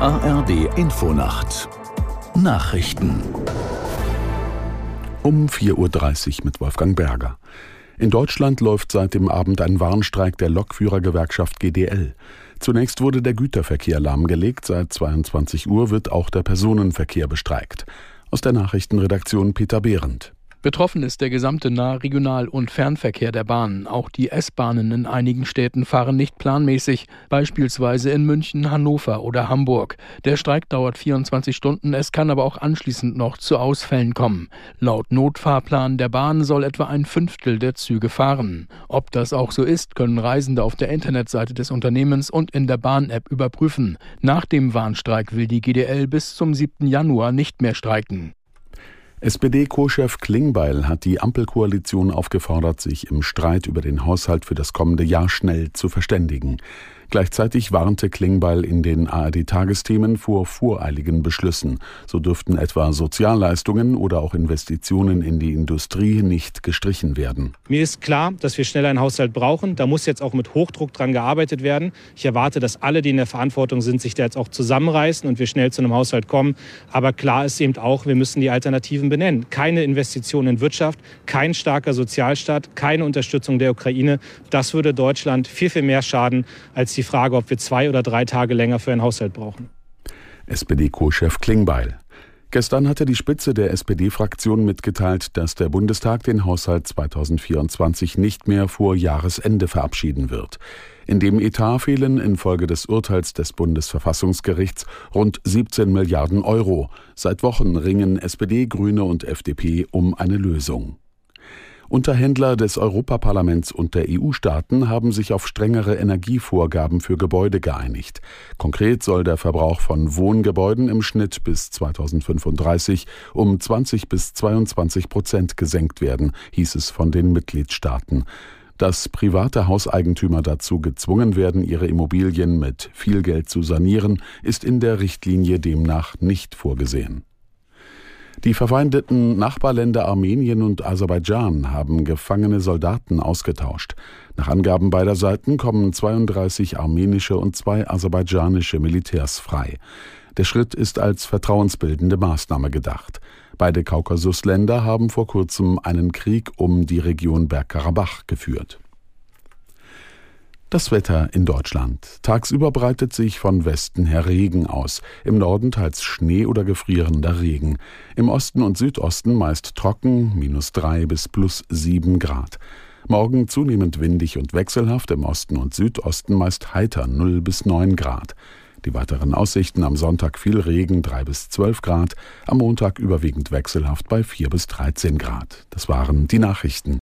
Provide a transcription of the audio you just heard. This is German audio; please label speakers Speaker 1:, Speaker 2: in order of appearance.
Speaker 1: ARD Infonacht Nachrichten
Speaker 2: um 4.30 Uhr mit Wolfgang Berger. In Deutschland läuft seit dem Abend ein Warnstreik der Lokführergewerkschaft GDL. Zunächst wurde der Güterverkehr lahmgelegt, seit 22 Uhr wird auch der Personenverkehr bestreikt. Aus der Nachrichtenredaktion Peter Behrendt.
Speaker 3: Betroffen ist der gesamte Nah-, Regional- und Fernverkehr der Bahnen. Auch die S-Bahnen in einigen Städten fahren nicht planmäßig, beispielsweise in München, Hannover oder Hamburg. Der Streik dauert 24 Stunden, es kann aber auch anschließend noch zu Ausfällen kommen. Laut Notfahrplan der Bahn soll etwa ein Fünftel der Züge fahren. Ob das auch so ist, können Reisende auf der Internetseite des Unternehmens und in der Bahn-App überprüfen. Nach dem Warnstreik will die GDL bis zum 7. Januar nicht mehr streiken.
Speaker 2: SPD-Co-Chef Klingbeil hat die Ampelkoalition aufgefordert, sich im Streit über den Haushalt für das kommende Jahr schnell zu verständigen. Gleichzeitig warnte Klingbeil in den ARD-Tagesthemen vor voreiligen Beschlüssen. So dürften etwa Sozialleistungen oder auch Investitionen in die Industrie nicht gestrichen werden.
Speaker 4: Mir ist klar, dass wir schnell einen Haushalt brauchen. Da muss jetzt auch mit Hochdruck dran gearbeitet werden. Ich erwarte, dass alle, die in der Verantwortung sind, sich da jetzt auch zusammenreißen und wir schnell zu einem Haushalt kommen. Aber klar ist eben auch, wir müssen die Alternativen benennen. Keine Investitionen in Wirtschaft, kein starker Sozialstaat, keine Unterstützung der Ukraine. Das würde Deutschland viel, viel mehr schaden als die Frage, ob wir zwei oder drei Tage länger für einen Haushalt brauchen.
Speaker 2: SPD-Co-Chef Klingbeil. Gestern hatte die Spitze der SPD-Fraktion mitgeteilt, dass der Bundestag den Haushalt 2024 nicht mehr vor Jahresende verabschieden wird. In dem Etat fehlen infolge des Urteils des Bundesverfassungsgerichts rund 17 Milliarden Euro. Seit Wochen ringen SPD, Grüne und FDP um eine Lösung. Unterhändler des Europaparlaments und der EU-Staaten haben sich auf strengere Energievorgaben für Gebäude geeinigt. Konkret soll der Verbrauch von Wohngebäuden im Schnitt bis 2035 um 20 bis 22 Prozent gesenkt werden, hieß es von den Mitgliedstaaten. Dass private Hauseigentümer dazu gezwungen werden, ihre Immobilien mit viel Geld zu sanieren, ist in der Richtlinie demnach nicht vorgesehen. Die verfeindeten Nachbarländer Armenien und Aserbaidschan haben gefangene Soldaten ausgetauscht. Nach Angaben beider Seiten kommen 32 armenische und zwei aserbaidschanische Militärs frei. Der Schritt ist als vertrauensbildende Maßnahme gedacht. Beide Kaukasusländer haben vor kurzem einen Krieg um die Region Bergkarabach geführt. Das Wetter in Deutschland. Tagsüber breitet sich von Westen her Regen aus. Im Norden teils Schnee oder gefrierender Regen. Im Osten und Südosten meist trocken, minus drei bis plus sieben Grad. Morgen zunehmend windig und wechselhaft, im Osten und Südosten meist heiter, null bis neun Grad. Die weiteren Aussichten am Sonntag viel Regen, drei bis zwölf Grad, am Montag überwiegend wechselhaft bei vier bis dreizehn Grad. Das waren die Nachrichten.